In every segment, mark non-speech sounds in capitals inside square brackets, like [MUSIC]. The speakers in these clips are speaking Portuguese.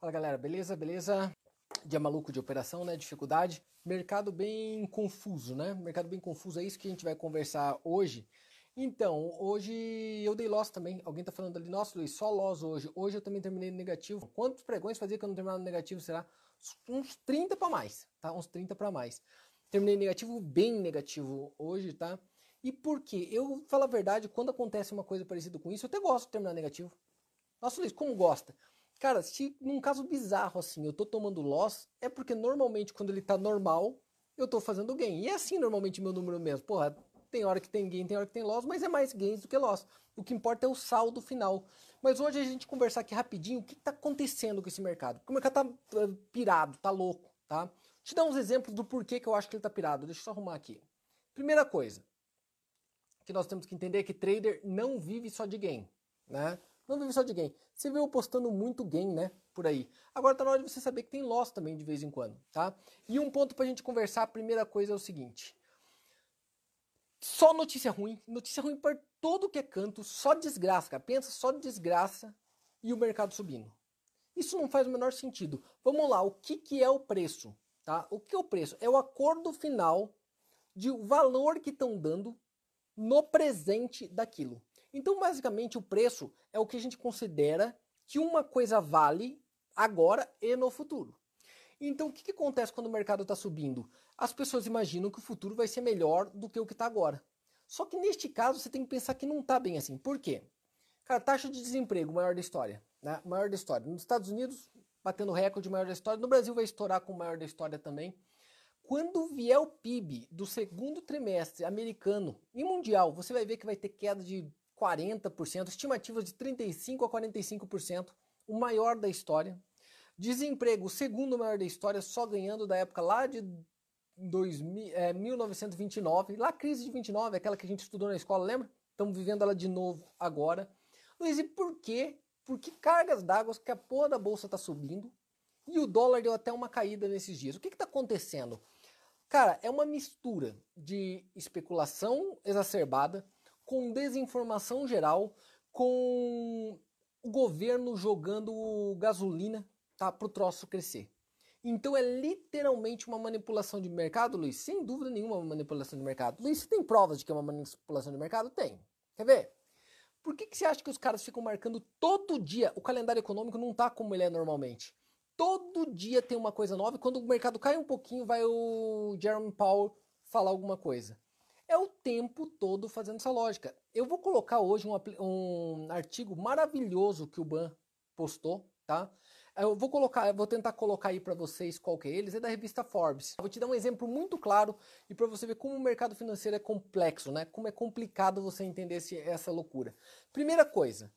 Fala galera, beleza? Beleza? Dia maluco de operação, né? Dificuldade. Mercado bem confuso, né? Mercado bem confuso, é isso que a gente vai conversar hoje. Então, hoje eu dei loss também. Alguém tá falando ali, nossa Luiz, só loss hoje. Hoje eu também terminei negativo. Quantos pregões fazia que eu não terminava negativo? Será? Uns 30 para mais, tá? Uns 30 para mais. Terminei negativo, bem negativo hoje, tá? E por quê? Eu, falo a verdade, quando acontece uma coisa parecida com isso, eu até gosto de terminar negativo. Nossa Luiz, como gosta? Cara, se num caso bizarro assim, eu tô tomando loss, é porque normalmente quando ele tá normal, eu tô fazendo gain. E é assim normalmente meu número mesmo. Porra, tem hora que tem gain, tem hora que tem loss, mas é mais gains do que loss. O que importa é o saldo final. Mas hoje a gente conversar aqui rapidinho o que tá acontecendo com esse mercado. Porque o mercado tá uh, pirado, tá louco, tá? Te dar uns exemplos do porquê que eu acho que ele tá pirado. Deixa eu só arrumar aqui. Primeira coisa que nós temos que entender é que trader não vive só de gain, né? Não vive só de gain. Você vê eu postando muito gain, né? Por aí. Agora tá na hora de você saber que tem loss também de vez em quando, tá? E um ponto pra gente conversar, a primeira coisa é o seguinte. Só notícia ruim, notícia ruim por todo que é canto, só desgraça, cara. Pensa só desgraça e o mercado subindo. Isso não faz o menor sentido. Vamos lá, o que, que é o preço? Tá? O que é o preço? É o acordo final de o valor que estão dando no presente daquilo. Então, basicamente, o preço é o que a gente considera que uma coisa vale agora e no futuro. Então, o que, que acontece quando o mercado está subindo? As pessoas imaginam que o futuro vai ser melhor do que o que está agora. Só que neste caso, você tem que pensar que não está bem assim. Por quê? Cara, taxa de desemprego maior da história. Né? Maior da história. Nos Estados Unidos, batendo recorde maior da história. No Brasil, vai estourar com o maior da história também. Quando vier o PIB do segundo trimestre americano e mundial, você vai ver que vai ter queda de 40%, estimativas de 35% a 45%, o maior da história. Desemprego, o segundo maior da história, só ganhando da época lá de 2000, é, 1929, lá crise de 29, aquela que a gente estudou na escola, lembra? Estamos vivendo ela de novo agora. Luiz, e por quê? Por que cargas d'água que a porra da bolsa está subindo e o dólar deu até uma caída nesses dias? O que está acontecendo? Cara, é uma mistura de especulação exacerbada, com desinformação geral, com o governo jogando gasolina tá, para o troço crescer. Então é literalmente uma manipulação de mercado, Luiz? Sem dúvida nenhuma uma manipulação de mercado. Luiz, você tem provas de que é uma manipulação de mercado? Tem. Quer ver? Por que, que você acha que os caras ficam marcando todo dia? O calendário econômico não tá como ele é normalmente. Todo dia tem uma coisa nova e quando o mercado cai um pouquinho, vai o Jeremy Powell falar alguma coisa é o tempo todo fazendo essa lógica. Eu vou colocar hoje um, um artigo maravilhoso que o Ban postou, tá? Eu vou colocar, eu vou tentar colocar aí para vocês qual que é eles, é da revista Forbes. Eu vou te dar um exemplo muito claro e para você ver como o mercado financeiro é complexo, né? Como é complicado você entender esse, essa loucura. Primeira coisa,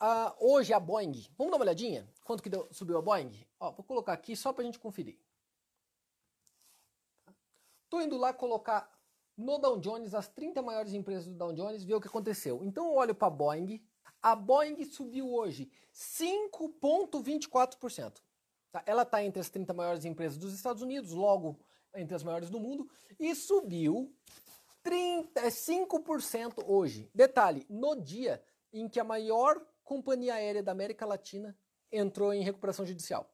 uh, hoje a Boeing, vamos dar uma olhadinha? Quanto que deu, subiu a Boeing? Ó, vou colocar aqui só para a gente conferir. Tô indo lá colocar no Dow Jones, as 30 maiores empresas do Dow Jones, ver o que aconteceu. Então eu olho para a Boeing. A Boeing subiu hoje 5,24%. Tá? Ela está entre as 30 maiores empresas dos Estados Unidos, logo entre as maiores do mundo, e subiu 35% hoje. Detalhe, no dia em que a maior companhia aérea da América Latina entrou em recuperação judicial.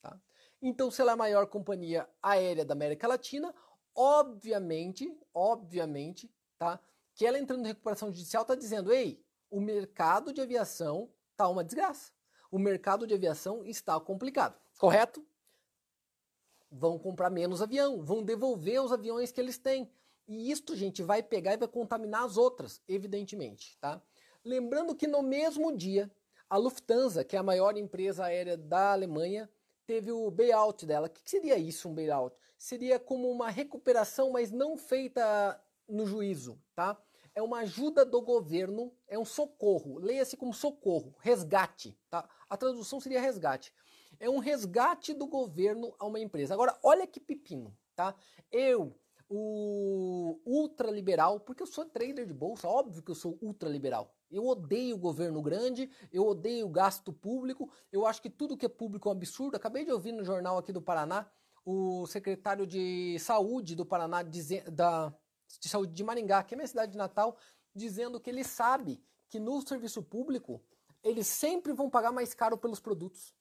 Tá? Então, se ela é a maior companhia aérea da América Latina, obviamente, obviamente, tá? Que ela entrando em recuperação judicial está dizendo, ei, o mercado de aviação tá uma desgraça. O mercado de aviação está complicado, correto? Vão comprar menos avião, vão devolver os aviões que eles têm. E isto, gente, vai pegar e vai contaminar as outras, evidentemente, tá? Lembrando que no mesmo dia, a Lufthansa, que é a maior empresa aérea da Alemanha, teve o bailout dela. O que seria isso, um bailout? Seria como uma recuperação, mas não feita no juízo, tá? É uma ajuda do governo, é um socorro. Leia-se como socorro, resgate, tá? A tradução seria resgate. É um resgate do governo a uma empresa. Agora, olha que pepino, tá? Eu, o ultraliberal, porque eu sou trader de bolsa, óbvio que eu sou ultraliberal. Eu odeio o governo grande, eu odeio o gasto público, eu acho que tudo que é público é um absurdo. Acabei de ouvir no jornal aqui do Paraná o secretário de saúde do Paraná, da, de saúde de Maringá, que é minha cidade de Natal, dizendo que ele sabe que no serviço público eles sempre vão pagar mais caro pelos produtos.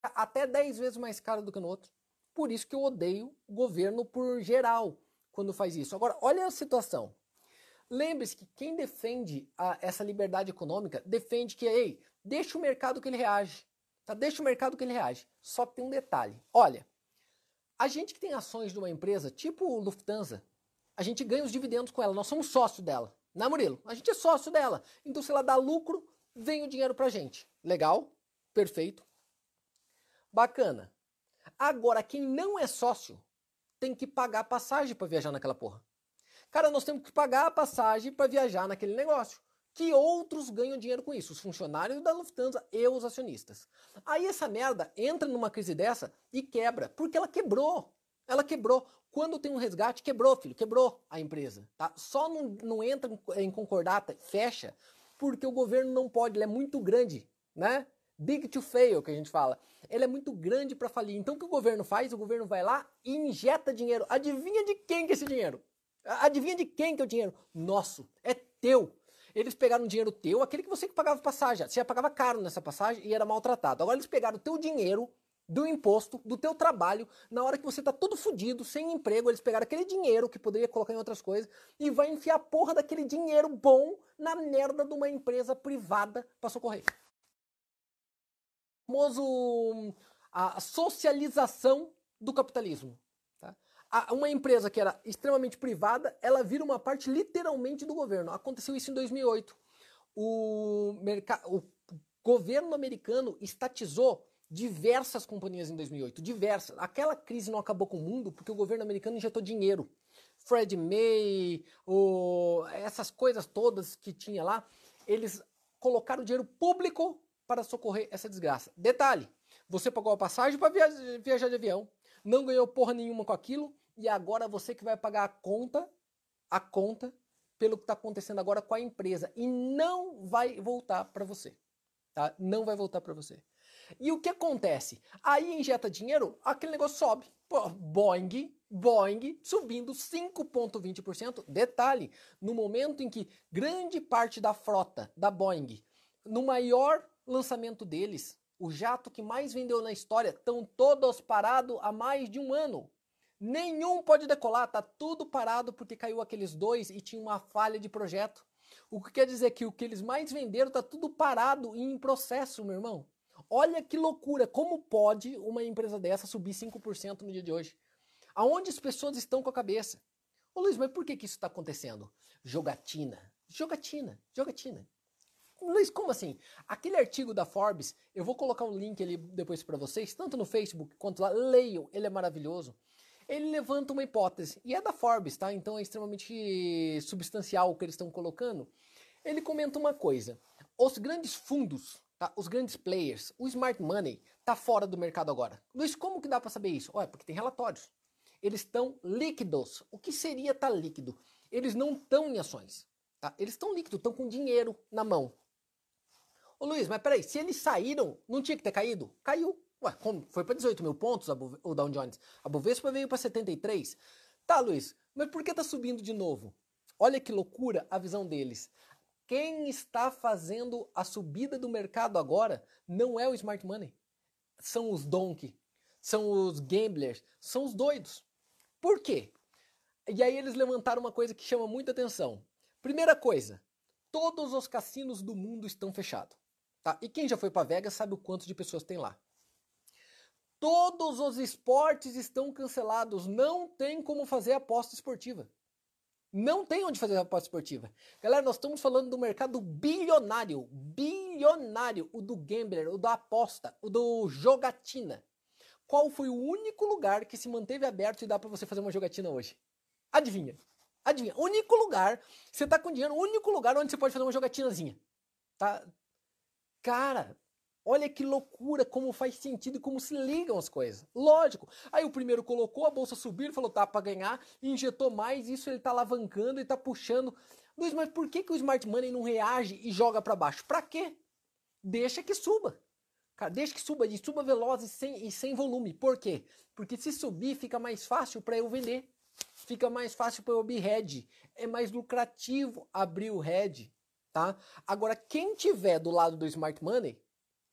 até 10 vezes mais caro do que no outro. Por isso que eu odeio o governo por geral quando faz isso. Agora, olha a situação. Lembre-se que quem defende a, essa liberdade econômica defende que, ei, deixa o mercado que ele reage. Tá? Deixa o mercado que ele reage. Só tem um detalhe. Olha, a gente que tem ações de uma empresa, tipo Lufthansa, a gente ganha os dividendos com ela. Nós somos sócio dela. Né, Murilo? A gente é sócio dela. Então, se ela dá lucro, vem o dinheiro pra gente. Legal? Perfeito. Bacana. Agora, quem não é sócio tem que pagar passagem para viajar naquela porra. Cara, nós temos que pagar a passagem para viajar naquele negócio. Que outros ganham dinheiro com isso? Os funcionários da Lufthansa e os acionistas. Aí essa merda entra numa crise dessa e quebra, porque ela quebrou. Ela quebrou. Quando tem um resgate, quebrou, filho, quebrou a empresa. Tá? Só não, não entra em concordata, fecha, porque o governo não pode, ele é muito grande, né? Big to fail, que a gente fala. Ele é muito grande para falir. Então o que o governo faz? O governo vai lá e injeta dinheiro. Adivinha de quem que é esse dinheiro? Adivinha de quem que é o dinheiro? Nosso, é teu. Eles pegaram dinheiro teu, aquele que você que pagava passagem. Você já pagava caro nessa passagem e era maltratado. Agora eles pegaram o teu dinheiro do imposto, do teu trabalho, na hora que você tá todo fudido, sem emprego, eles pegaram aquele dinheiro que poderia colocar em outras coisas e vai enfiar a porra daquele dinheiro bom na merda de uma empresa privada para socorrer. O famoso a socialização do capitalismo. Uma empresa que era extremamente privada, ela vira uma parte literalmente do governo. Aconteceu isso em 2008. O, o governo americano estatizou diversas companhias em 2008, diversas. Aquela crise não acabou com o mundo porque o governo americano injetou dinheiro. Fred May, o, essas coisas todas que tinha lá, eles colocaram dinheiro público para socorrer essa desgraça. Detalhe, você pagou a passagem para viajar de avião, não ganhou porra nenhuma com aquilo, e agora você que vai pagar a conta, a conta, pelo que está acontecendo agora com a empresa. E não vai voltar para você. Tá? Não vai voltar para você. E o que acontece? Aí injeta dinheiro, aquele negócio sobe. Pô, Boeing, Boeing subindo 5,20%. Detalhe, no momento em que grande parte da frota da Boeing, no maior lançamento deles, o jato que mais vendeu na história, estão todos parados há mais de um ano. Nenhum pode decolar, tá tudo parado porque caiu aqueles dois e tinha uma falha de projeto. O que quer dizer que o que eles mais venderam tá tudo parado e em processo, meu irmão. Olha que loucura, como pode uma empresa dessa subir 5% no dia de hoje? Aonde as pessoas estão com a cabeça? Ô Luiz, mas por que, que isso está acontecendo? Jogatina, jogatina, jogatina. Luiz, como assim? Aquele artigo da Forbes, eu vou colocar um link ali depois para vocês, tanto no Facebook quanto lá, leiam, ele é maravilhoso. Ele levanta uma hipótese, e é da Forbes, tá? Então é extremamente substancial o que eles estão colocando. Ele comenta uma coisa: os grandes fundos Tá? Os grandes players, o smart money está fora do mercado agora. Luiz, como que dá para saber isso? Olha, porque tem relatórios. Eles estão líquidos. O que seria estar tá líquido? Eles não estão em ações. Tá? Eles estão líquidos, estão com dinheiro na mão. Ô Luiz, mas peraí, se eles saíram, não tinha que ter caído? Caiu. Ué, como? Foi para 18 mil pontos o Dow Jones. A Bovespa veio para 73. Tá, Luiz, mas por que tá subindo de novo? Olha que loucura a visão deles. Quem está fazendo a subida do mercado agora não é o smart money. São os donkey, são os gamblers, são os doidos. Por quê? E aí eles levantaram uma coisa que chama muita atenção. Primeira coisa, todos os cassinos do mundo estão fechados. Tá? E quem já foi para Vegas sabe o quanto de pessoas tem lá. Todos os esportes estão cancelados, não tem como fazer aposta esportiva. Não tem onde fazer aposta esportiva. Galera, nós estamos falando do mercado bilionário. Bilionário. O do gambler, o da aposta, o do jogatina. Qual foi o único lugar que se manteve aberto e dá para você fazer uma jogatina hoje? Adivinha? Adivinha? Único lugar, você tá com dinheiro, único lugar onde você pode fazer uma jogatinazinha. Tá? Cara, Olha que loucura, como faz sentido e como se ligam as coisas. Lógico. Aí o primeiro colocou, a bolsa subiu, falou, tá para ganhar, injetou mais, isso ele tá alavancando, ele tá puxando. Luiz, mas por que, que o smart money não reage e joga para baixo? Para quê? Deixa que suba. Cara, deixa que suba, e suba veloz e sem, e sem volume. Por quê? Porque se subir fica mais fácil para eu vender. Fica mais fácil para eu abrir head. É mais lucrativo abrir o head, tá? Agora, quem tiver do lado do smart money,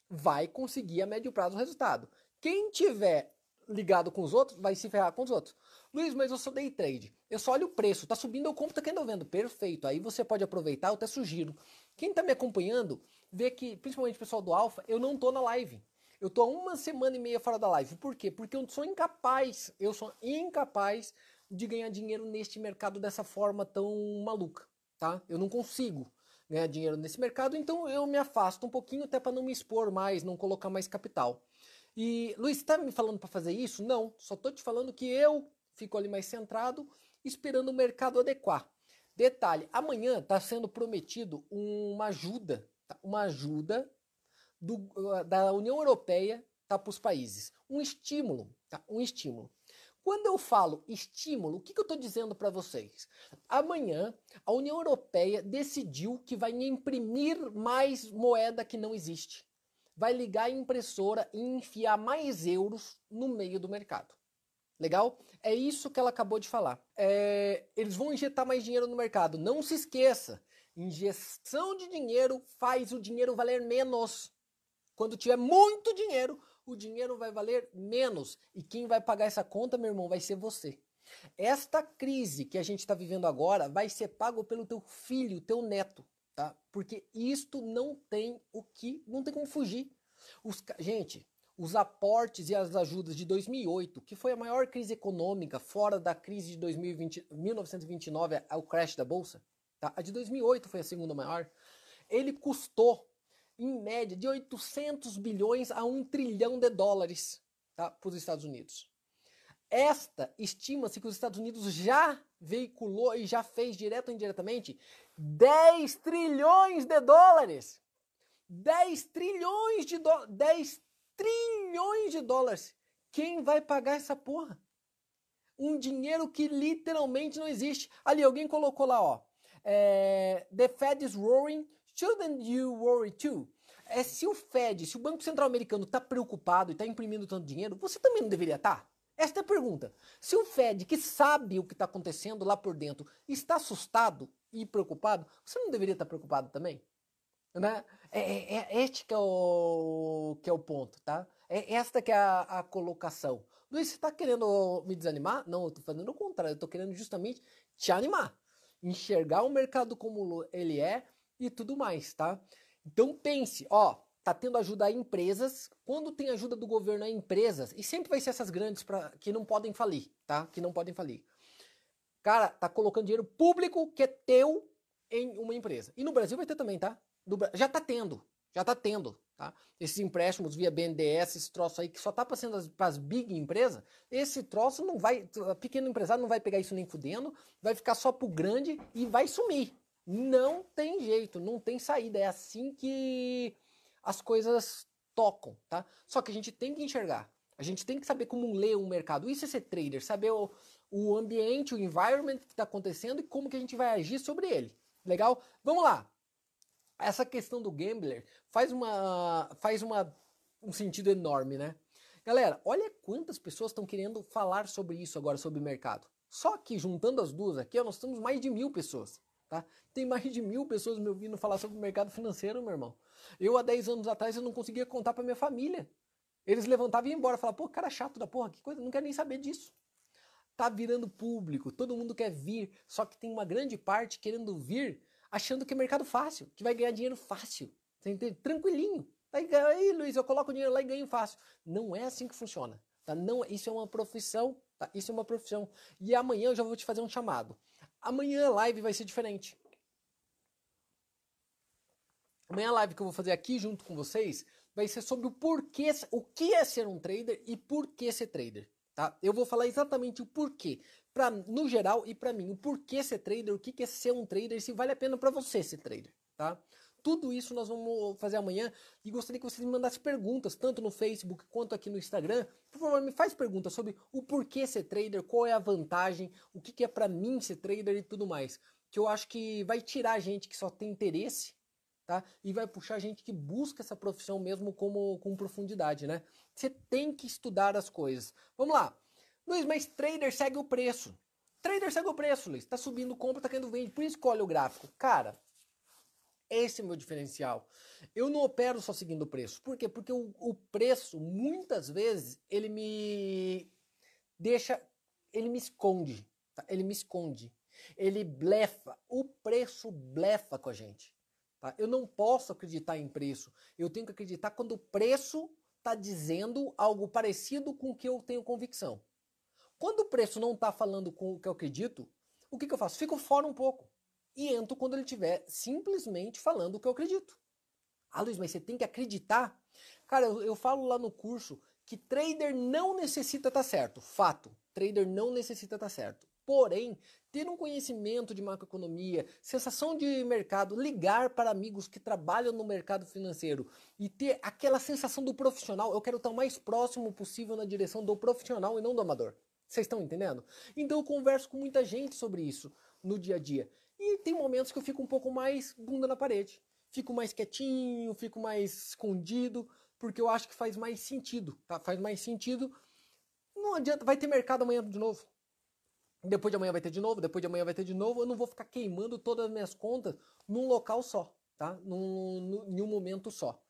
vai conseguir a médio prazo o resultado. Quem tiver ligado com os outros vai se ferrar com os outros. Luiz, mas eu sou day trade. Eu só olho o preço. Tá subindo, eu compro, tá eu vendo. Perfeito. Aí você pode aproveitar, eu até sugiro. Quem tá me acompanhando, vê que, principalmente o pessoal do Alpha, eu não tô na live. Eu tô uma semana e meia fora da live. Por quê? Porque eu sou incapaz, eu sou incapaz de ganhar dinheiro neste mercado dessa forma tão maluca, tá? Eu não consigo ganhar dinheiro nesse mercado, então eu me afasto um pouquinho até para não me expor mais, não colocar mais capital. E Luiz, está me falando para fazer isso? Não, só tô te falando que eu fico ali mais centrado, esperando o mercado adequar. Detalhe, amanhã está sendo prometido uma ajuda, tá? uma ajuda do, da União Europeia tá, para os países. Um estímulo, tá? um estímulo. Quando eu falo estímulo, o que, que eu estou dizendo para vocês? Amanhã, a União Europeia decidiu que vai imprimir mais moeda que não existe. Vai ligar a impressora e enfiar mais euros no meio do mercado. Legal? É isso que ela acabou de falar. É, eles vão injetar mais dinheiro no mercado. Não se esqueça: injeção de dinheiro faz o dinheiro valer menos. Quando tiver muito dinheiro, o dinheiro vai valer menos. E quem vai pagar essa conta, meu irmão, vai ser você. Esta crise que a gente está vivendo agora vai ser pago pelo teu filho, teu neto, tá? Porque isto não tem o que, não tem como fugir. Os, gente, os aportes e as ajudas de 2008, que foi a maior crise econômica fora da crise de 2020, 1929, o crash da bolsa, tá? A de 2008 foi a segunda maior. Ele custou em média de 800 bilhões a 1 trilhão de dólares tá, para os Estados Unidos. Esta estima-se que os Estados Unidos já veiculou e já fez direto ou indiretamente 10 trilhões de dólares. 10 trilhões de dólares. 10 trilhões de dólares. Quem vai pagar essa porra? Um dinheiro que literalmente não existe. Ali, alguém colocou lá, ó. É, the Fed is roaring Shouldn't you worry too? É, se o Fed, se o Banco Central Americano está preocupado e está imprimindo tanto dinheiro, você também não deveria estar? Tá? Esta é a pergunta. Se o Fed, que sabe o que está acontecendo lá por dentro, está assustado e preocupado, você não deveria estar tá preocupado também? Né? É, é, é este que é, o, que é o ponto, tá? É esta que é a, a colocação. Luiz, você está querendo me desanimar? Não, eu estou fazendo o contrário. Eu estou querendo justamente te animar. Enxergar o mercado como ele é e tudo mais, tá? Então pense, ó, tá tendo ajuda a empresas. Quando tem ajuda do governo a empresas, e sempre vai ser essas grandes pra, que não podem falir, tá? Que não podem falir. Cara, tá colocando dinheiro público que é teu em uma empresa. E no Brasil vai ter também, tá? Do, já tá tendo, já tá tendo, tá? Esses empréstimos via BNDES, esse troço aí que só tá passando para as big empresas, esse troço não vai, pequeno empresário não vai pegar isso nem fudendo, vai ficar só pro grande e vai sumir, não tem jeito, não tem saída. É assim que as coisas tocam, tá? Só que a gente tem que enxergar. A gente tem que saber como ler um mercado. Isso é ser trader, saber o, o ambiente, o environment que está acontecendo e como que a gente vai agir sobre ele. Legal? Vamos lá. Essa questão do gambler faz uma faz uma, um sentido enorme, né? Galera, olha quantas pessoas estão querendo falar sobre isso agora, sobre o mercado. Só que juntando as duas aqui, nós temos mais de mil pessoas. Tá? Tem mais de mil pessoas me ouvindo falar sobre o mercado financeiro, meu irmão. Eu, há 10 anos atrás, eu não conseguia contar para minha família. Eles levantavam e iam embora. Falavam, pô, cara chato da porra, que coisa, não quero nem saber disso. Tá virando público, todo mundo quer vir, só que tem uma grande parte querendo vir achando que é mercado fácil, que vai ganhar dinheiro fácil. Tranquilinho. Aí, aí, Luiz, eu coloco o dinheiro lá e ganho fácil. Não é assim que funciona. Tá? Não, isso é uma profissão. Tá? Isso é uma profissão. E amanhã eu já vou te fazer um chamado. Amanhã a live vai ser diferente. Amanhã a live que eu vou fazer aqui junto com vocês vai ser sobre o porquê, o que é ser um trader e por que ser trader. Tá? Eu vou falar exatamente o porquê, pra, no geral e para mim, o porquê ser trader, o que é ser um trader, se vale a pena para você ser trader. Tá? Tudo isso nós vamos fazer amanhã e gostaria que vocês me mandassem perguntas, tanto no Facebook quanto aqui no Instagram. Por favor, me faz perguntas sobre o porquê ser trader, qual é a vantagem, o que, é para mim ser trader e tudo mais. Que eu acho que vai tirar gente que só tem interesse, tá? E vai puxar gente que busca essa profissão mesmo como, com profundidade, né? Você tem que estudar as coisas. Vamos lá. Luiz, mas trader segue o preço. Trader segue o preço, Luiz. Tá subindo compra, tá caindo vende. Por isso que olha o gráfico. Cara, Esse é o meu diferencial. Eu não opero só seguindo o preço. Por quê? Porque o, o preço, muitas vezes, ele me deixa, ele me esconde. Tá? Ele me esconde. Ele blefa. O preço blefa com a gente. Tá? Eu não posso acreditar em preço. Eu tenho que acreditar quando o preço está dizendo algo parecido com o que eu tenho convicção. Quando o preço não está falando com o que eu acredito, o que, que eu faço? Fico fora um pouco. E entro quando ele estiver simplesmente falando o que eu acredito. Ah, Luiz, mas você tem que acreditar. Cara, eu, eu falo lá no curso que trader não necessita estar tá certo. Fato. Trader não necessita estar tá certo. Porém, ter um conhecimento de macroeconomia, sensação de mercado, ligar para amigos que trabalham no mercado financeiro e ter aquela sensação do profissional, eu quero estar o mais próximo possível na direção do profissional e não do amador. Vocês estão entendendo? Então eu converso com muita gente sobre isso no dia a dia. E tem momentos que eu fico um pouco mais bunda na parede. Fico mais quietinho, fico mais escondido, porque eu acho que faz mais sentido, tá? Faz mais sentido. Não adianta, vai ter mercado amanhã de novo. Depois de amanhã vai ter de novo, depois de amanhã vai ter de novo. Eu não vou ficar queimando todas as minhas contas num local só, tá? Num, num, em um momento só.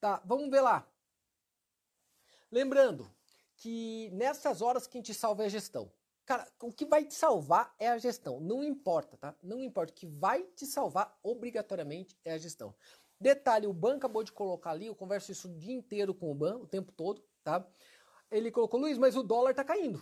Tá, vamos ver lá. Lembrando que nessas horas que a gente salva é a gestão. Cara, o que vai te salvar é a gestão. Não importa, tá? Não importa. O que vai te salvar obrigatoriamente é a gestão. Detalhe, o Ban acabou de colocar ali, eu converso isso o dia inteiro com o Ban, o tempo todo, tá? Ele colocou, Luiz, mas o dólar tá caindo.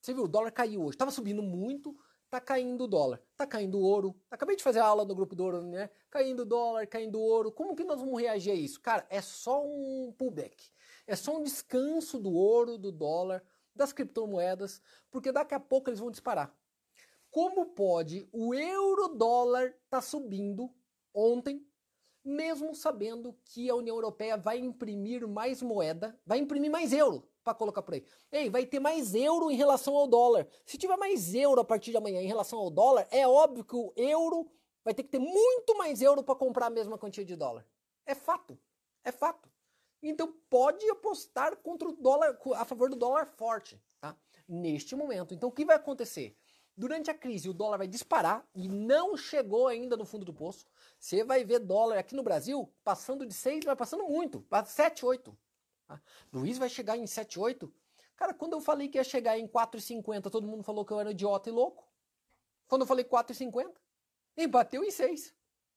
Você viu, o dólar caiu hoje. Tava subindo muito, tá caindo o dólar. Tá caindo o ouro. Acabei de fazer aula no grupo do ouro, né? Caindo o dólar, caindo o ouro. Como que nós vamos reagir a isso? Cara, é só um pullback. É só um descanso do ouro, do dólar, das criptomoedas, porque daqui a pouco eles vão disparar. Como pode o euro dólar tá subindo ontem, mesmo sabendo que a União Europeia vai imprimir mais moeda, vai imprimir mais euro? para colocar por aí. Ei, vai ter mais euro em relação ao dólar. Se tiver mais euro a partir de amanhã em relação ao dólar, é óbvio que o euro vai ter que ter muito mais euro para comprar a mesma quantia de dólar. É fato. É fato. Então pode apostar contra o dólar, a favor do dólar forte, tá? Neste momento. Então o que vai acontecer? Durante a crise, o dólar vai disparar e não chegou ainda no fundo do poço. Você vai ver dólar aqui no Brasil passando de 6, vai passando muito, para 7, 8. Tá? Luiz vai chegar em 7,8? Cara, quando eu falei que ia chegar em 4,50, todo mundo falou que eu era idiota e louco. Quando eu falei 4,50, e bateu em 6.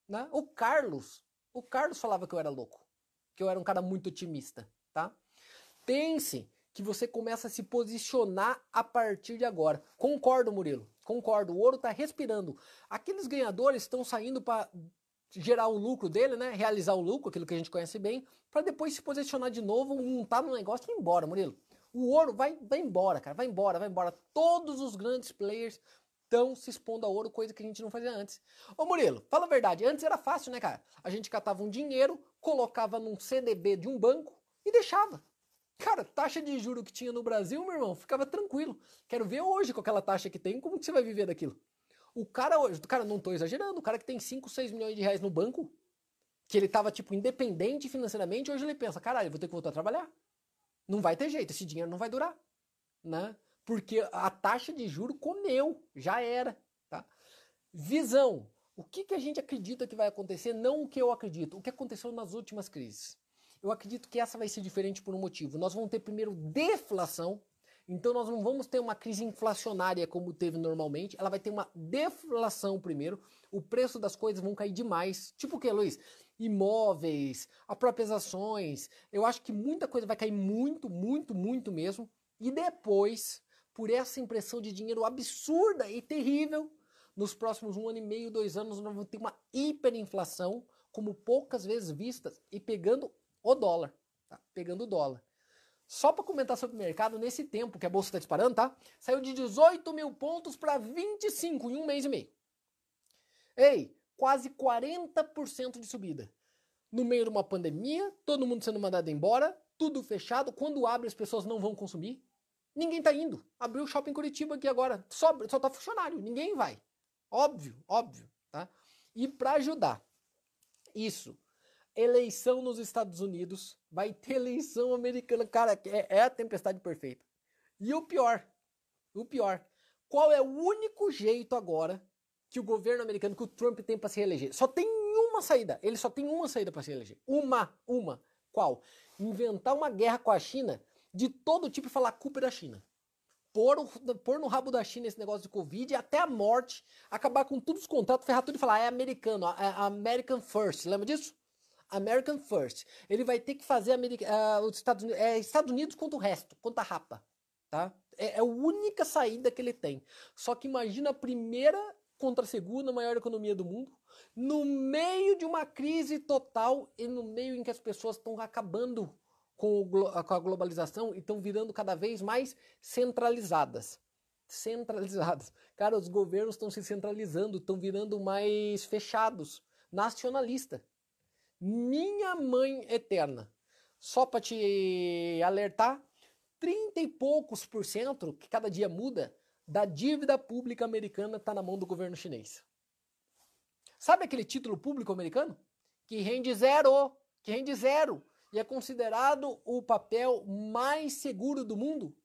Né? O Carlos, o Carlos falava que eu era louco, que eu era um cara muito otimista, tá? Pense que você começa a se posicionar a partir de agora. Concordo, Murilo. Concordo. O ouro está respirando. Aqueles ganhadores estão saindo para gerar o lucro dele, né? Realizar o lucro, aquilo que a gente conhece bem, para depois se posicionar de novo, montar no negócio e ir embora, Murilo. O ouro vai, vai embora, cara, vai embora, vai embora. Todos os grandes players estão se expondo a ouro, coisa que a gente não fazia antes. Ô Murilo, fala a verdade, antes era fácil, né, cara? A gente catava um dinheiro, colocava num CDB de um banco e deixava. Cara, taxa de juro que tinha no Brasil, meu irmão, ficava tranquilo. Quero ver hoje com aquela taxa que tem, como que você vai viver daquilo? O cara hoje, cara, não tô exagerando, o cara que tem 5, 6 milhões de reais no banco, que ele tava, tipo, independente financeiramente, hoje ele pensa, caralho, vou ter que voltar a trabalhar. Não vai ter jeito, esse dinheiro não vai durar, né? Porque a taxa de juro comeu, já era, tá? Visão. O que, que a gente acredita que vai acontecer, não o que eu acredito, o que aconteceu nas últimas crises. Eu acredito que essa vai ser diferente por um motivo. Nós vamos ter primeiro deflação, então nós não vamos ter uma crise inflacionária como teve normalmente, ela vai ter uma deflação primeiro, o preço das coisas vão cair demais. Tipo o que, Luiz? Imóveis, as próprias ações. Eu acho que muita coisa vai cair muito, muito, muito mesmo. E depois, por essa impressão de dinheiro absurda e terrível, nos próximos um ano e meio, dois anos, nós vamos ter uma hiperinflação, como poucas vezes vistas, e pegando o dólar. Tá? Pegando o dólar. Só para comentar sobre o mercado, nesse tempo que a bolsa está disparando, tá? Saiu de 18 mil pontos para 25 em um mês e meio. Ei, quase 40% de subida. No meio de uma pandemia, todo mundo sendo mandado embora, tudo fechado. Quando abre, as pessoas não vão consumir. Ninguém tá indo. Abriu o shopping Curitiba aqui agora. Só, só tá funcionário. Ninguém vai. Óbvio, óbvio, tá? E para ajudar isso, eleição nos Estados Unidos, vai ter eleição americana. Cara, é, é, a tempestade perfeita. E o pior, o pior, qual é o único jeito agora que o governo americano, que o Trump tem para se reeleger? Só tem uma saída. Ele só tem uma saída para se eleger. Uma, uma. Qual? Inventar uma guerra com a China de todo tipo e falar culpa é da China. Pôr, pôr no rabo da China esse negócio de Covid até a morte, acabar com todos os contratos, ferrar tudo e falar é americano, é American First. Lembra disso? American First. Ele vai ter que fazer America, uh, os Estados Unidos, é, Estados Unidos contra o resto, contra a rapa. Tá? É, é a única saída que ele tem. Só que imagina a primeira contra a segunda maior economia do mundo, no meio de uma crise total e no meio em que as pessoas estão acabando com, o, com a globalização e estão virando cada vez mais centralizadas. Centralizadas. Cara, os governos estão se centralizando, estão virando mais fechados, nacionalista. Minha mãe eterna. Só para te alertar, 30 e poucos por cento, que cada dia muda, da dívida pública americana está na mão do governo chinês. Sabe aquele título público americano? Que rende zero, que rende zero e é considerado o papel mais seguro do mundo.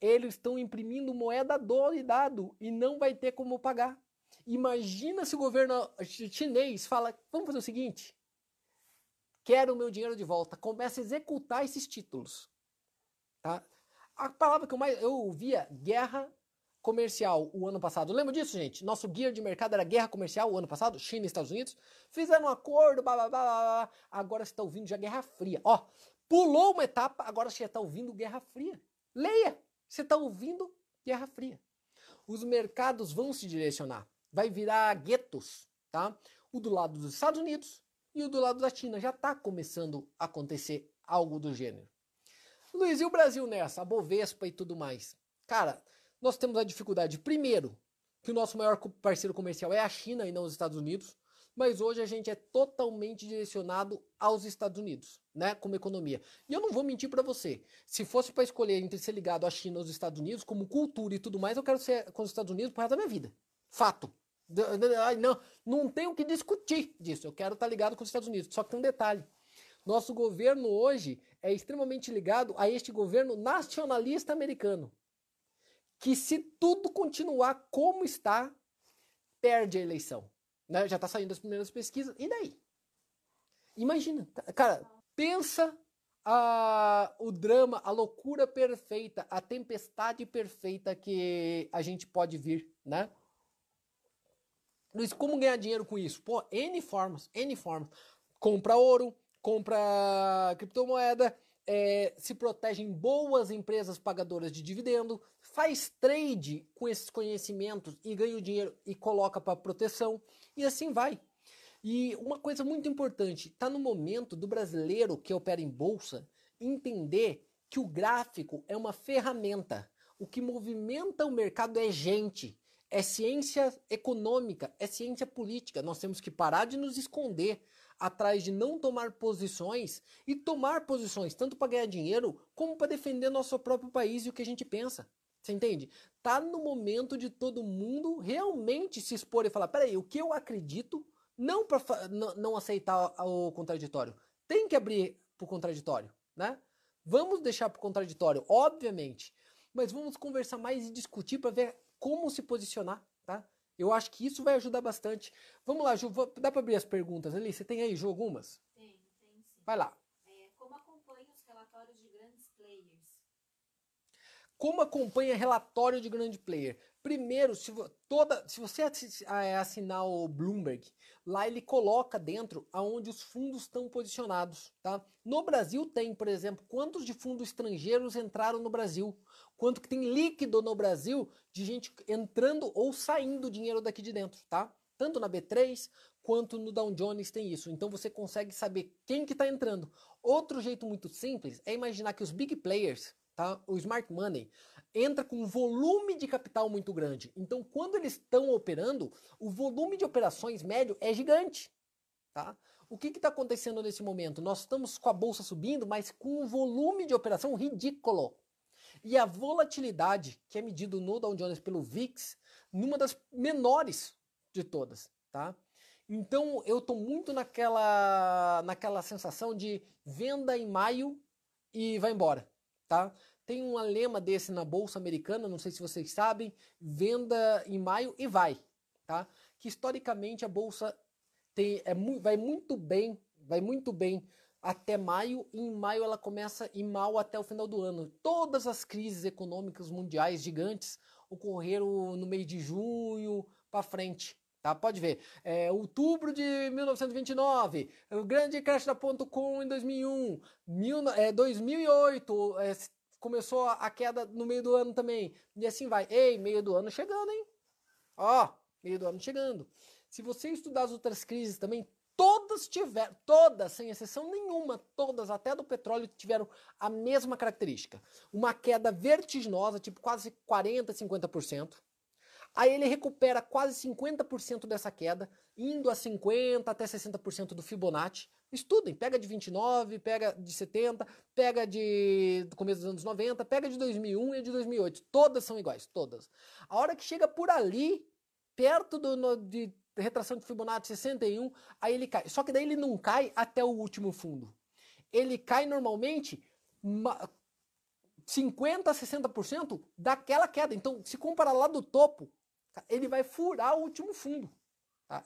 Eles estão imprimindo moeda dólar e não vai ter como pagar. Imagina se o governo chinês fala: vamos fazer o seguinte, quero o meu dinheiro de volta, começa a executar esses títulos. Tá? A palavra que eu mais eu ouvia, guerra comercial o ano passado. Lembra disso, gente? Nosso guia de mercado era guerra comercial o ano passado, China e Estados Unidos. Fizeram um acordo, blá, blá, blá, blá. agora você está ouvindo já Guerra Fria. Ó, pulou uma etapa, agora você está ouvindo Guerra Fria. Leia, você está ouvindo Guerra Fria. Os mercados vão se direcionar. Vai virar guetos, tá? O do lado dos Estados Unidos e o do lado da China. Já está começando a acontecer algo do gênero. Luiz, e o Brasil nessa? A Bovespa e tudo mais. Cara, nós temos a dificuldade, primeiro, que o nosso maior parceiro comercial é a China e não os Estados Unidos, mas hoje a gente é totalmente direcionado aos Estados Unidos, né, como economia. E eu não vou mentir para você, se fosse para escolher entre ser ligado à China ou aos Estados Unidos, como cultura e tudo mais, eu quero ser com os Estados Unidos pro resto da minha vida. Fato. Não, não tenho que discutir disso. Eu quero estar tá ligado com os Estados Unidos. Só que tem um detalhe. Nosso governo hoje é extremamente ligado a este governo nacionalista americano. Que se tudo continuar como está, perde a eleição. Né? Já está saindo as primeiras pesquisas. E daí? Imagina. Cara, pensa a, o drama, a loucura perfeita, a tempestade perfeita que a gente pode vir, né? Luiz, como ganhar dinheiro com isso? Pô, N formas, N formas. Compra ouro, compra criptomoeda, é, se protege em boas empresas pagadoras de dividendo, faz trade com esses conhecimentos e ganha o dinheiro e coloca para proteção e assim vai. E uma coisa muito importante, está no momento do brasileiro que opera em bolsa entender que o gráfico é uma ferramenta. O que movimenta o mercado é gente, é ciência econômica, é ciência política. Nós temos que parar de nos esconder atrás de não tomar posições e tomar posições tanto para ganhar dinheiro como para defender nosso próprio país e o que a gente pensa. Você entende? Tá no momento de todo mundo realmente se expor e falar: peraí, o que eu acredito, não para não aceitar o contraditório. Tem que abrir para o contraditório, né? Vamos deixar para o contraditório, obviamente, mas vamos conversar mais e discutir para ver como se posicionar, tá? Eu acho que isso vai ajudar bastante. Vamos lá, Ju, dá para abrir as perguntas ali? Você tem aí, Ju, algumas? Tem, tem sim. Vai lá. É, como acompanha os relatórios de grandes players? Como acompanha relatório de grande player? Primeiro, se, toda, se você é, assinar o Bloomberg, lá ele coloca dentro aonde os fundos estão posicionados, tá? No Brasil tem, por exemplo, quantos de fundos estrangeiros entraram no Brasil, quanto que tem líquido no Brasil de gente entrando ou saindo dinheiro daqui de dentro, tá? Tanto na B3 quanto no Dow Jones tem isso. Então você consegue saber quem que está entrando. Outro jeito muito simples é imaginar que os big players, tá? O smart money entra com um volume de capital muito grande. Então quando eles estão operando, o volume de operações médio é gigante, tá? O que está acontecendo nesse momento? Nós estamos com a bolsa subindo, mas com um volume de operação ridículo. E a volatilidade, que é medido no Dow Jones pelo VIX, numa das menores de todas, tá? Então eu estou muito naquela, naquela sensação de venda em maio e vai embora, tá? Tem um lema desse na bolsa americana, não sei se vocês sabem, venda em maio e vai, tá? Que historicamente a bolsa tem, é, vai muito bem, vai muito bem até maio, e em maio ela começa a ir mal até o final do ano. Todas as crises econômicas mundiais gigantes ocorreram no mês de junho para frente. Tá? Pode ver. É, outubro de 1929, o grande crash da ponto .com em 2001, mil, é, 2008 é, começou a queda no meio do ano também. E assim vai. Ei, meio do ano chegando, hein? Ó, meio do ano chegando. Se você estudar as outras crises também, todas tiveram, todas, sem exceção nenhuma, todas, até do petróleo, tiveram a mesma característica. Uma queda vertiginosa, tipo quase 40%, 50%. Aí ele recupera quase 50% dessa queda, indo a 50% até 60% do Fibonacci. Estudem, pega de 29, pega de 70, pega de do começo dos anos 90, pega de 2001 e de 2008. Todas são iguais, todas. A hora que chega por ali, perto do, no, de retração de Fibonacci 61, aí ele cai. Só que daí ele não cai até o último fundo. Ele cai normalmente 50 a 60% daquela queda. Então, se comparar lá do topo, ele vai furar o último fundo. Tá?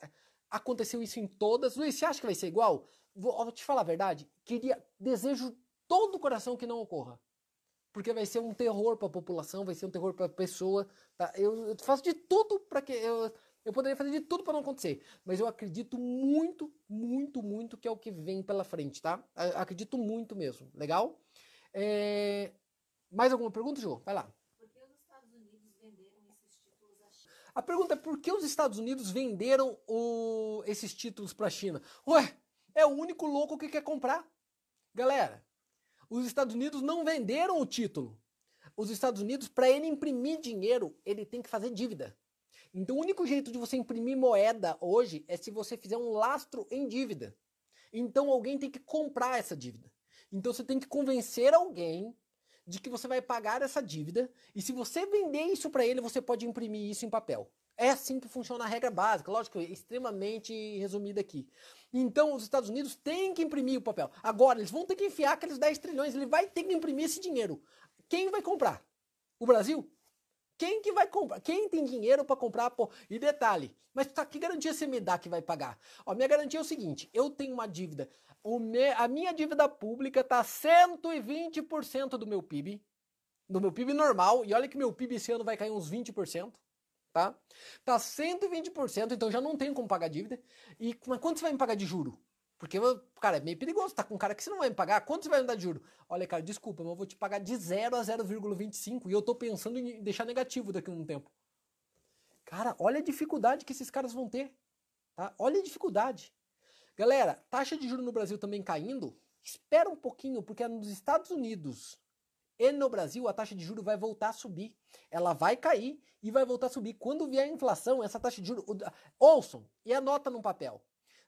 Aconteceu isso em todas. Luiz, você acha que vai ser igual? Vou, vou te falar a verdade. Queria, desejo todo o coração que não ocorra. Porque vai ser um terror para a população, vai ser um terror para a pessoa. Tá? Eu, eu, faço de tudo para que. Eu, eu poderia fazer de tudo para não acontecer. Mas eu acredito muito, muito, muito que é o que vem pela frente, tá? Acredito muito mesmo. Legal? É... Mais alguma pergunta, João? Vai lá. A pergunta é por que os Estados Unidos venderam o, esses títulos para a China? Ué, é o único louco que quer comprar. Galera, os Estados Unidos não venderam o título. Os Estados Unidos, para ele imprimir dinheiro, ele tem que fazer dívida. Então, o único jeito de você imprimir moeda hoje é se você fizer um lastro em dívida. Então, alguém tem que comprar essa dívida. Então, você tem que convencer alguém de que você vai pagar essa dívida e se você vender isso para ele, você pode imprimir isso em papel. É assim que funciona a regra básica, lógico, extremamente resumida aqui. Então, os Estados Unidos têm que imprimir o papel. Agora, eles vão ter que enfiar aqueles 10 trilhões, ele vai ter que imprimir esse dinheiro. Quem vai comprar? O Brasil? Quem que vai comprar? Quem tem dinheiro para comprar? Pô, e detalhe, mas tá, que garantia você me dá que vai pagar? Ó, minha garantia é o seguinte: eu tenho uma dívida. Me, a minha dívida pública tá 120% do meu PIB. Do meu PIB normal. E olha que meu PIB esse ano vai cair uns 20%. Tá? Tá 120%, então já não tenho como pagar dívida. E mas quanto você vai me pagar de juro? Porque, cara, é meio perigoso. Tá com um cara que você não vai me pagar. Quanto você vai me dar de juro? Olha, cara, desculpa, mas eu vou te pagar de 0 a 0,25 e eu tô pensando em deixar negativo daqui a um tempo. Cara, olha a dificuldade que esses caras vão ter. Tá? Olha a dificuldade. Galera, taxa de juros no Brasil também caindo. Espera um pouquinho, porque nos Estados Unidos e no Brasil a taxa de juros vai voltar a subir. Ela vai cair e vai voltar a subir. Quando vier a inflação, essa taxa de juros. Ouçam e anota no papel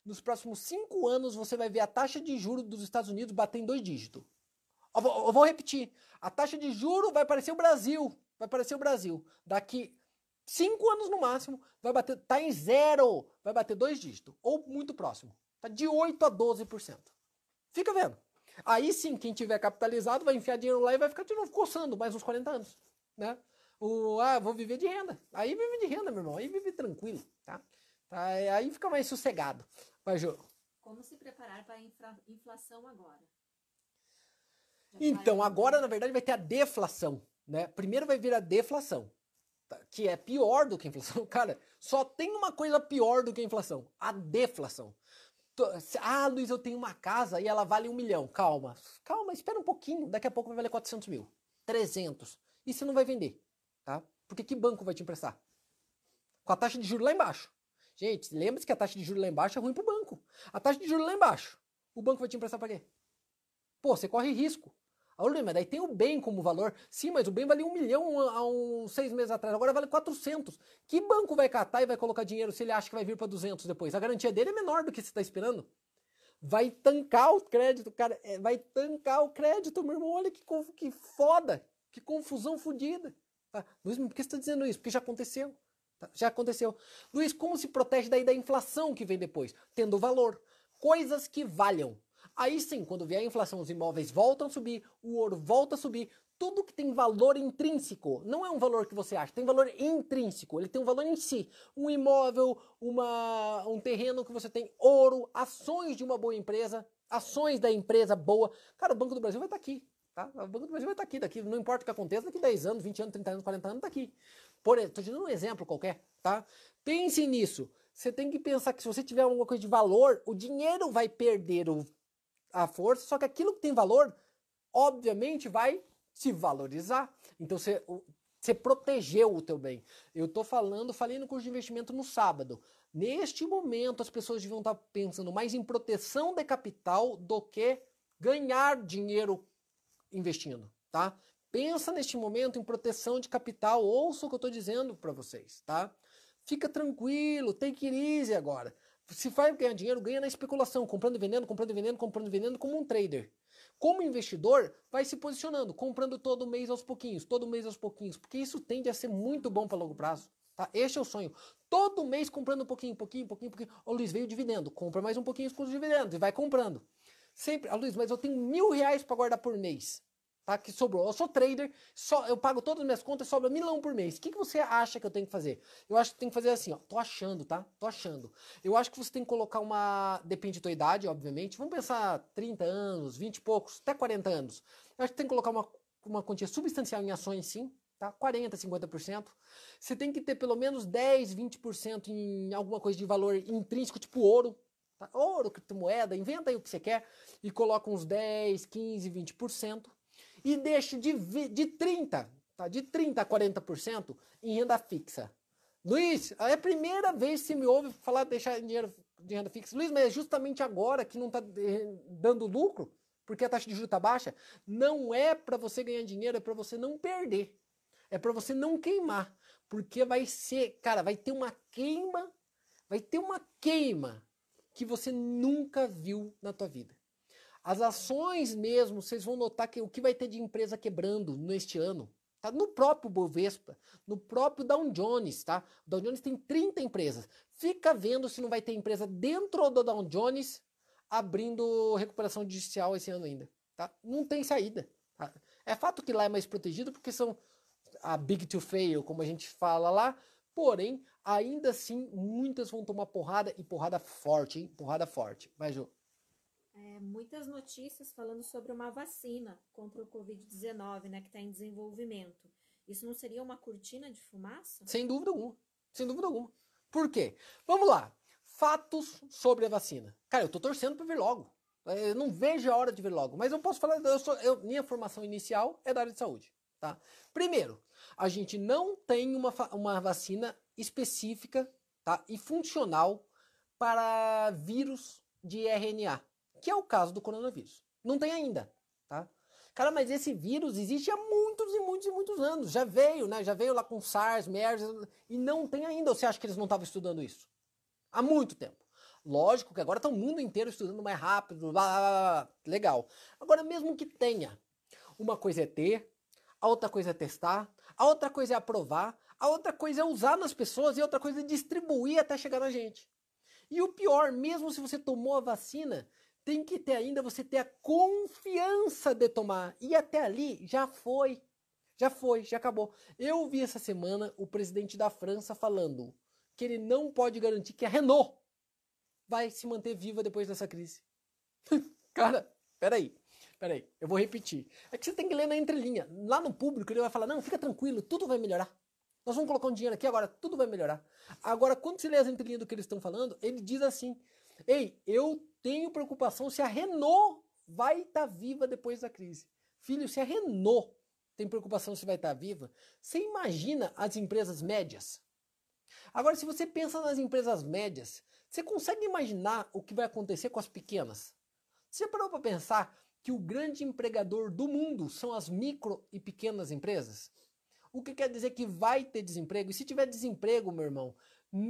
nos próximos cinco anos você vai ver a taxa de juro dos Estados Unidos bater em dois dígitos. Eu vou, eu vou repetir. A taxa de juro vai parecer o Brasil. Vai parecer o Brasil. Daqui cinco anos no máximo, vai bater, tá em zero, vai bater dois dígitos, ou muito próximo. Tá de 8 a 12%. Fica vendo. Aí sim, quem tiver capitalizado vai enfiar dinheiro lá e vai ficar de novo coçando mais uns 40 anos, né? O, ah, vou viver de renda. Aí vive de renda, meu irmão. Aí vive tranquilo, tá? tá? Aí fica mais sossegado. Vai, Jô. Como se preparar para a inflação agora? Já então, agora, na verdade, vai ter a deflação. Né? Primeiro vai vir a deflação, tá? que é pior do que a inflação. [LAUGHS] Cara, só tem uma coisa pior do que a inflação: a deflação. Ah, Luiz, eu tenho uma casa e ela vale um milhão. Calma, calma, espera um pouquinho. Daqui a pouco vai valer 400 mil, 300. E você não vai vender, tá? Porque que banco vai te emprestar? Com a taxa de juros lá embaixo. Gente, lembre-se que a taxa de juros lá embaixo é ruim para o banco. A taxa de juros lá embaixo, o banco vai te emprestar para quê? Pô, você corre risco. Ah, mas daí tem o bem como valor. Sim, mas o bem valia um milhão há uns seis meses atrás, agora vale 400. Que banco vai catar e vai colocar dinheiro se ele acha que vai vir para 200 depois? A garantia dele é menor do que você está esperando. Vai tancar o crédito, cara. É, vai tancar o crédito, meu irmão. Olha que, que foda. Que confusão fodida. Tá? Luiz, por que você está dizendo isso? Porque já aconteceu. Tá? Já aconteceu. Luiz, como se protege daí da inflação que vem depois? Tendo valor. Coisas que valham. Aí sim, quando vier a inflação, os imóveis voltam a subir, o ouro volta a subir, tudo que tem valor intrínseco, não é um valor que você acha, tem valor intrínseco, ele tem um valor em si. Um imóvel, uma, um terreno que você tem, ouro, ações de uma boa empresa, ações da empresa boa. Cara, o Banco do Brasil vai estar aqui. Tá? O Banco do Brasil vai estar aqui, daqui, não importa o que aconteça, daqui 10 anos, 20 anos, 30 anos, 40 anos, está aqui. Por estou te dando um exemplo qualquer, tá? Pense nisso. Você tem que pensar que se você tiver alguma coisa de valor, o dinheiro vai perder o, a força, só que aquilo que tem valor, obviamente, vai se valorizar. Então você, você protegeu o teu bem. Eu estou falando, falei no curso de investimento no sábado. Neste momento, as pessoas deviam estar pensando mais em proteção de capital do que ganhar dinheiro investindo, tá? Pensa neste momento em proteção de capital. Ouça o que eu estou dizendo para vocês, tá? Fica tranquilo, take it easy agora. Se vai ganhar dinheiro, ganha na especulação, comprando e vendendo, comprando e vendendo, comprando e vendendo, como um trader. Como investidor, vai se posicionando, comprando todo mês aos pouquinhos, todo mês aos pouquinhos, porque isso tende a ser muito bom para longo prazo. Tá? Este é o sonho. Todo mês comprando um pouquinho, pouquinho, pouquinho, pouquinho. O Luiz veio dividendo, compra mais um pouquinho com os dividendos e vai comprando. Sempre, Luiz, mas eu tenho mil reais para guardar por mês tá? Que sobrou. Eu sou trader, só, eu pago todas as minhas contas, sobra milão por mês. O que, que você acha que eu tenho que fazer? Eu acho que tem que fazer assim, ó. Tô achando, tá? Tô achando. Eu acho que você tem que colocar uma. Depende da tua idade, obviamente. Vamos pensar 30 anos, 20 e poucos, até 40 anos. Eu acho que tem que colocar uma, uma quantia substancial em ações, sim. Tá? 40, 50%. Você tem que ter pelo menos 10, 20% em alguma coisa de valor intrínseco, tipo ouro. Tá? Ouro, criptomoeda, inventa aí o que você quer e coloca uns 10, 15, 20% e deixe de, de 30%, tá? de 30% a 40% em renda fixa. Luiz, é a primeira vez que você me ouve falar de deixar dinheiro de renda fixa. Luiz, mas é justamente agora que não está dando lucro, porque a taxa de juros está baixa. Não é para você ganhar dinheiro, é para você não perder. É para você não queimar. Porque vai ser, cara, vai ter uma queima, vai ter uma queima que você nunca viu na tua vida. As ações mesmo, vocês vão notar que o que vai ter de empresa quebrando neste ano, tá? No próprio Bovespa, no próprio Dow Jones, tá? O Dow Jones tem 30 empresas. Fica vendo se não vai ter empresa dentro do Dow Jones abrindo recuperação judicial esse ano ainda, tá? Não tem saída. Tá? É fato que lá é mais protegido porque são a big to fail, como a gente fala lá, porém, ainda assim, muitas vão tomar porrada e porrada forte, hein? Porrada forte. Ju é, muitas notícias falando sobre uma vacina contra o Covid-19, né, que está em desenvolvimento. Isso não seria uma cortina de fumaça? Sem dúvida alguma. Sem dúvida alguma. Por quê? Vamos lá. Fatos sobre a vacina. Cara, eu tô torcendo para vir logo. É, eu não vejo a hora de vir logo. Mas eu posso falar, eu sou, eu, minha formação inicial é da área de saúde. Tá? Primeiro, a gente não tem uma, uma vacina específica tá? e funcional para vírus de RNA que é o caso do coronavírus. Não tem ainda, tá? Cara, mas esse vírus existe há muitos e muitos e muitos anos. Já veio, né? Já veio lá com SARS, MERS, e não tem ainda. Ou você acha que eles não estavam estudando isso? Há muito tempo. Lógico que agora está o mundo inteiro estudando mais rápido, blá, blá, blá, legal. Agora, mesmo que tenha, uma coisa é ter, a outra coisa é testar, a outra coisa é aprovar, a outra coisa é usar nas pessoas e a outra coisa é distribuir até chegar na gente. E o pior, mesmo se você tomou a vacina, tem que ter ainda você ter a confiança de tomar. E até ali já foi. Já foi, já acabou. Eu vi essa semana o presidente da França falando que ele não pode garantir que a Renault vai se manter viva depois dessa crise. [LAUGHS] Cara, peraí, peraí, eu vou repetir. É que você tem que ler na entrelinha. Lá no público ele vai falar: não, fica tranquilo, tudo vai melhorar. Nós vamos colocar um dinheiro aqui agora, tudo vai melhorar. Agora, quando você lê as entrelinhas do que eles estão falando, ele diz assim: Ei, eu tenho preocupação se a Renault vai estar tá viva depois da crise. Filho, se a Renault tem preocupação se vai estar tá viva, você imagina as empresas médias? Agora, se você pensa nas empresas médias, você consegue imaginar o que vai acontecer com as pequenas? Você parou para pensar que o grande empregador do mundo são as micro e pequenas empresas? O que quer dizer que vai ter desemprego? E se tiver desemprego, meu irmão,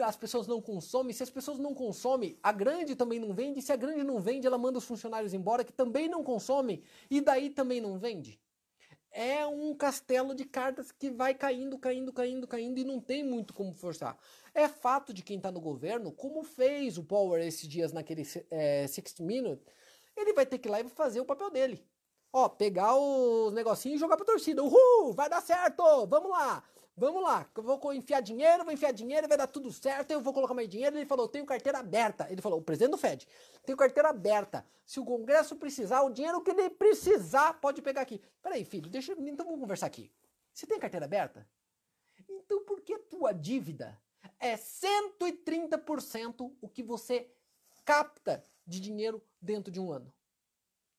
as pessoas não consomem, se as pessoas não consomem, a grande também não vende, se a grande não vende, ela manda os funcionários embora que também não consomem e daí também não vende. É um castelo de cartas que vai caindo, caindo, caindo, caindo e não tem muito como forçar. É fato de quem está no governo, como fez o Power esses dias naquele é, 60 Minutes, ele vai ter que ir lá e fazer o papel dele. ó, pegar os negocinhos e jogar pra torcida. Uhul, vai dar certo, vamos lá. Vamos lá, eu vou enfiar dinheiro, vou enfiar dinheiro, vai dar tudo certo, eu vou colocar mais dinheiro. Ele falou, tenho carteira aberta. Ele falou, o presidente do Fed, tenho carteira aberta. Se o Congresso precisar, o dinheiro que ele precisar, pode pegar aqui. Peraí, filho, deixa, então vamos conversar aqui. Você tem carteira aberta? Então por que tua dívida é 130% o que você capta de dinheiro dentro de um ano?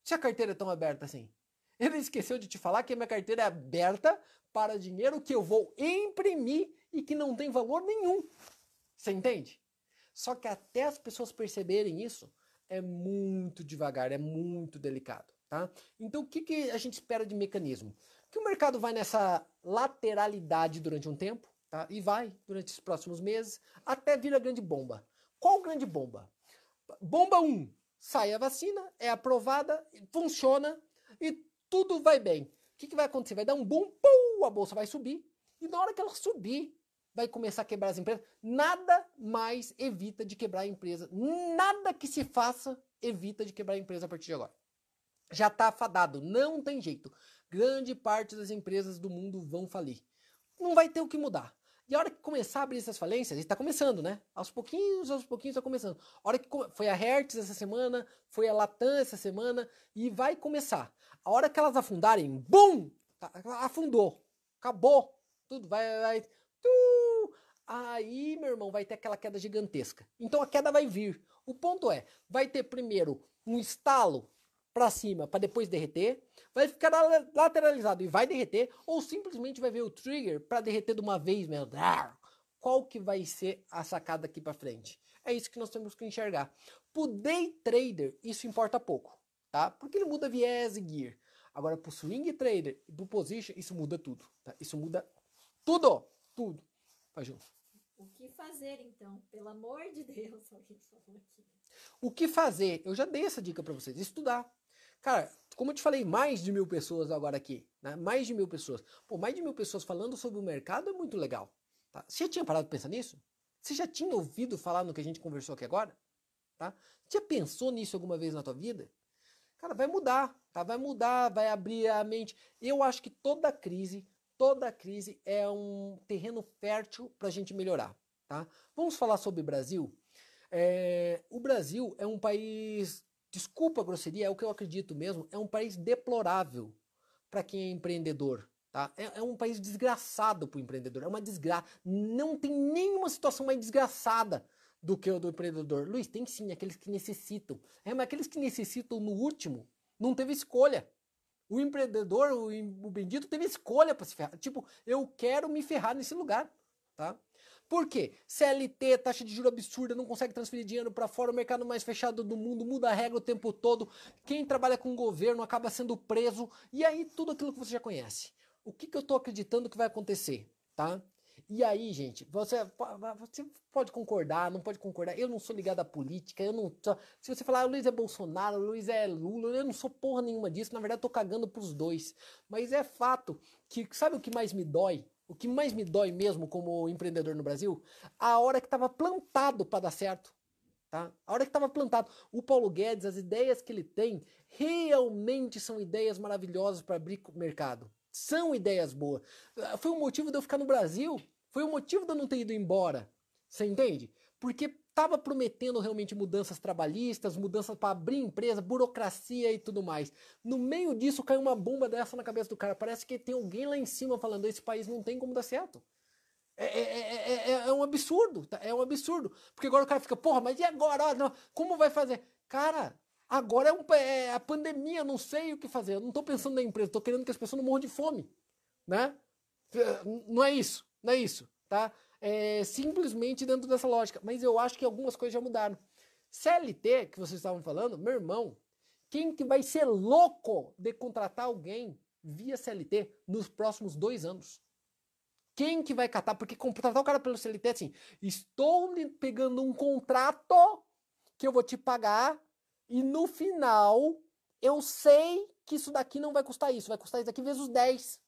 Se a carteira é tão aberta assim. Ele esqueceu de te falar que a minha carteira é aberta para dinheiro que eu vou imprimir e que não tem valor nenhum. Você entende? Só que até as pessoas perceberem isso é muito devagar, é muito delicado, tá? Então o que, que a gente espera de mecanismo? Que o mercado vai nessa lateralidade durante um tempo, tá? E vai durante os próximos meses até vir a grande bomba. Qual grande bomba? Bomba 1. Um, sai a vacina, é aprovada, funciona e tudo vai bem. O que, que vai acontecer? Vai dar um boom, pum, a bolsa vai subir. E na hora que ela subir, vai começar a quebrar as empresas. Nada mais evita de quebrar a empresa. Nada que se faça evita de quebrar a empresa a partir de agora. Já está afadado, não tem jeito. Grande parte das empresas do mundo vão falir. Não vai ter o que mudar. E a hora que começar a abrir essas falências, está começando, né? Aos pouquinhos, aos pouquinhos está começando. A hora que foi a Hertz essa semana, foi a Latam essa semana e vai começar. A hora que elas afundarem, bum! Afundou. Acabou. Tudo vai. vai tu, aí, meu irmão, vai ter aquela queda gigantesca. Então a queda vai vir. O ponto é: vai ter primeiro um estalo para cima para depois derreter, vai ficar lateralizado e vai derreter, ou simplesmente vai ver o trigger para derreter de uma vez mesmo. Qual que vai ser a sacada aqui para frente? É isso que nós temos que enxergar. Pro day trader, isso importa pouco tá? Porque ele muda viés e gear. Agora, pro swing trader e pro position, isso muda tudo, tá? Isso muda tudo, tudo. Vai junto. O que fazer então? Pelo amor de Deus, [LAUGHS] O que fazer? Eu já dei essa dica para vocês. Estudar. Cara, como eu te falei, mais de mil pessoas agora aqui, né? Mais de mil pessoas. Pô, mais de mil pessoas falando sobre o mercado é muito legal. Tá? Você já tinha parado para pensar nisso? Você já tinha ouvido falar no que a gente conversou aqui agora? Tá? Você já pensou nisso alguma vez na tua vida? Cara, vai mudar, tá? Vai mudar, vai abrir a mente. Eu acho que toda crise, toda crise é um terreno fértil para a gente melhorar, tá? Vamos falar sobre Brasil. É, o Brasil é um país, desculpa a grosseria, é o que eu acredito mesmo, é um país deplorável para quem é empreendedor. Tá? É, é um país desgraçado para o empreendedor, é uma desgraça. Não tem nenhuma situação mais desgraçada do que o do empreendedor. Luiz, tem sim aqueles que necessitam. É, mas aqueles que necessitam no último não teve escolha. O empreendedor, o, o bendito, teve escolha para se ferrar. Tipo, eu quero me ferrar nesse lugar, tá? Por quê? CLT, taxa de juro absurda, não consegue transferir dinheiro para fora, o mercado mais fechado do mundo, muda a regra o tempo todo. Quem trabalha com o governo acaba sendo preso. E aí, tudo aquilo que você já conhece. O que, que eu estou acreditando que vai acontecer, tá? E aí, gente, você, você pode concordar, não pode concordar. Eu não sou ligado à política, eu não. Se você falar, ah, o Luiz é Bolsonaro, o Luiz é Lula, eu não sou porra nenhuma disso. Na verdade, eu tô cagando pros dois. Mas é fato que, sabe o que mais me dói? O que mais me dói mesmo como empreendedor no Brasil? A hora que estava plantado para dar certo. Tá? A hora que estava plantado. O Paulo Guedes, as ideias que ele tem, realmente são ideias maravilhosas para abrir mercado. São ideias boas. Foi o motivo de eu ficar no Brasil. Foi o motivo de eu não ter ido embora. Você entende? Porque estava prometendo realmente mudanças trabalhistas, mudanças para abrir empresa, burocracia e tudo mais. No meio disso caiu uma bomba dessa na cabeça do cara. Parece que tem alguém lá em cima falando: esse país não tem como dar certo. É, é, é, é, um absurdo, é um absurdo. Porque agora o cara fica, porra, mas e agora? Como vai fazer? Cara, Agora é, um, é a pandemia, não sei o que fazer. Eu não estou pensando na empresa, estou querendo que as pessoas não morram de fome, né? Não é isso, não é isso, tá? É simplesmente dentro dessa lógica. Mas eu acho que algumas coisas já mudaram. CLT, que vocês estavam falando, meu irmão, quem que vai ser louco de contratar alguém via CLT nos próximos dois anos? Quem que vai catar? Porque contratar o cara pelo CLT é assim, estou pegando um contrato que eu vou te pagar e no final, eu sei que isso daqui não vai custar isso, vai custar isso daqui vezes 10.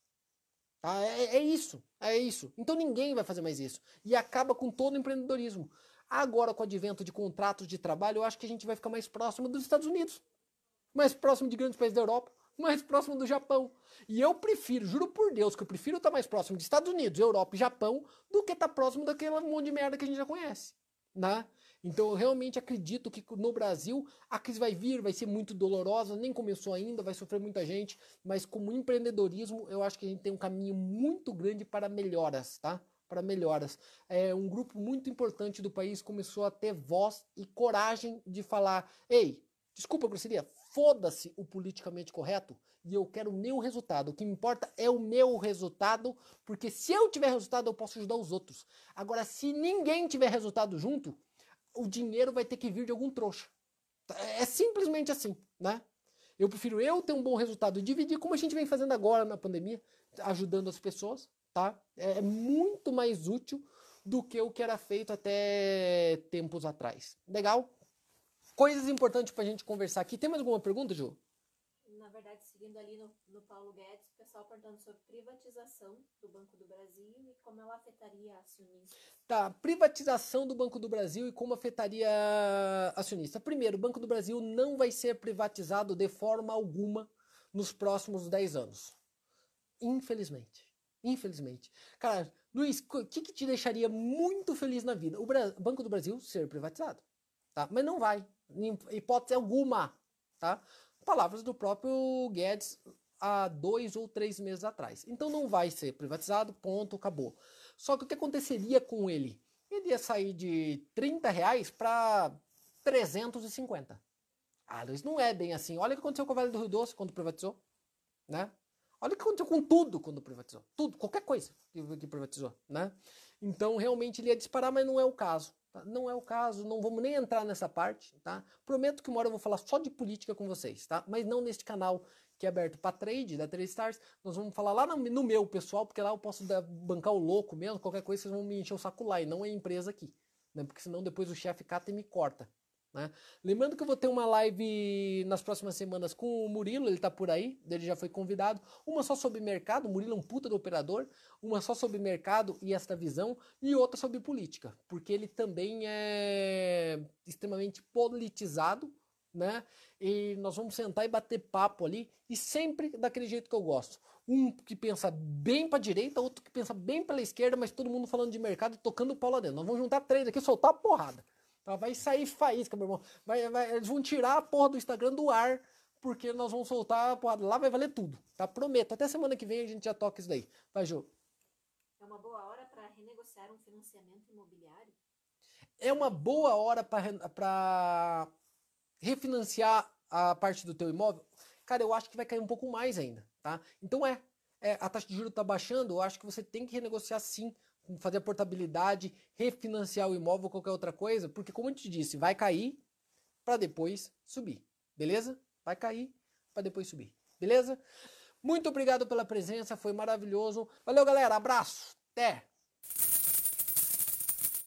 Tá? É, é isso, é isso. Então ninguém vai fazer mais isso. E acaba com todo o empreendedorismo. Agora, com o advento de contratos de trabalho, eu acho que a gente vai ficar mais próximo dos Estados Unidos. Mais próximo de grandes países da Europa. mais próximo do Japão. E eu prefiro, juro por Deus, que eu prefiro estar mais próximo dos Estados Unidos, Europa e Japão do que estar próximo daquele monte de merda que a gente já conhece. Né? Então eu realmente acredito que no Brasil a crise vai vir, vai ser muito dolorosa, nem começou ainda, vai sofrer muita gente, mas como empreendedorismo eu acho que a gente tem um caminho muito grande para melhoras, tá? Para melhoras. É, um grupo muito importante do país começou a ter voz e coragem de falar: ei, desculpa grosseria, foda-se o politicamente correto e eu quero o meu resultado. O que me importa é o meu resultado, porque se eu tiver resultado, eu posso ajudar os outros. Agora, se ninguém tiver resultado junto, o dinheiro vai ter que vir de algum trouxa. É simplesmente assim, né? Eu prefiro eu ter um bom resultado e dividir como a gente vem fazendo agora na pandemia, ajudando as pessoas, tá? É muito mais útil do que o que era feito até tempos atrás. Legal? Coisas importantes para a gente conversar aqui. Tem mais alguma pergunta, Ju? Na verdade, seguindo ali no, no Paulo Guedes, o pessoal perguntando sobre privatização do Banco do Brasil e como ela afetaria acionistas. Tá, privatização do Banco do Brasil e como afetaria acionista. Primeiro, o Banco do Brasil não vai ser privatizado de forma alguma nos próximos 10 anos. Infelizmente. Infelizmente. Cara, Luiz, o que, que te deixaria muito feliz na vida? O Bra Banco do Brasil ser privatizado. Tá? Mas não vai. Em hipótese alguma. Tá? Palavras do próprio Guedes há dois ou três meses atrás. Então não vai ser privatizado, ponto, acabou. Só que o que aconteceria com ele? Ele ia sair de 30 reais para 350. Ah, Luiz, não é bem assim. Olha o que aconteceu com o Vale do Rio Doce quando privatizou. Né? Olha o que aconteceu com tudo quando privatizou. Tudo, qualquer coisa que, que privatizou. Né? Então realmente ele ia disparar, mas não é o caso. Tá? Não é o caso, não vamos nem entrar nessa parte, tá? Prometo que uma hora eu vou falar só de política com vocês, tá? Mas não neste canal que é aberto para trade da 3 Stars. Nós vamos falar lá no, no, meu pessoal, porque lá eu posso dar, bancar o louco mesmo, qualquer coisa vocês vão me encher o saco lá e não é empresa aqui, né? Porque senão depois o chefe cata e me corta. Né? Lembrando que eu vou ter uma live nas próximas semanas com o Murilo, ele está por aí, ele já foi convidado. Uma só sobre mercado, o Murilo é um puta do operador. Uma só sobre mercado e esta visão, e outra sobre política, porque ele também é extremamente politizado, né? E nós vamos sentar e bater papo ali, e sempre daquele jeito que eu gosto. Um que pensa bem para direita, outro que pensa bem pela esquerda, mas todo mundo falando de mercado e tocando o pau lá dentro. Nós vamos juntar três aqui, soltar a porrada. Tá? Vai sair faísca, meu irmão. Vai, vai, eles vão tirar a porra do Instagram do ar, porque nós vamos soltar a porrada. Lá vai valer tudo, tá? Prometo. Até semana que vem a gente já toca isso daí. Vai, Jô. É uma boa hora para renegociar um financiamento imobiliário? É uma boa hora para refinanciar a parte do teu imóvel? Cara, eu acho que vai cair um pouco mais ainda, tá? Então é, é a taxa de juros está baixando, eu acho que você tem que renegociar sim fazer a portabilidade, refinanciar o imóvel qualquer outra coisa, porque como eu te disse, vai cair para depois subir, beleza? Vai cair para depois subir, beleza? Muito obrigado pela presença, foi maravilhoso. Valeu, galera, abraço, até!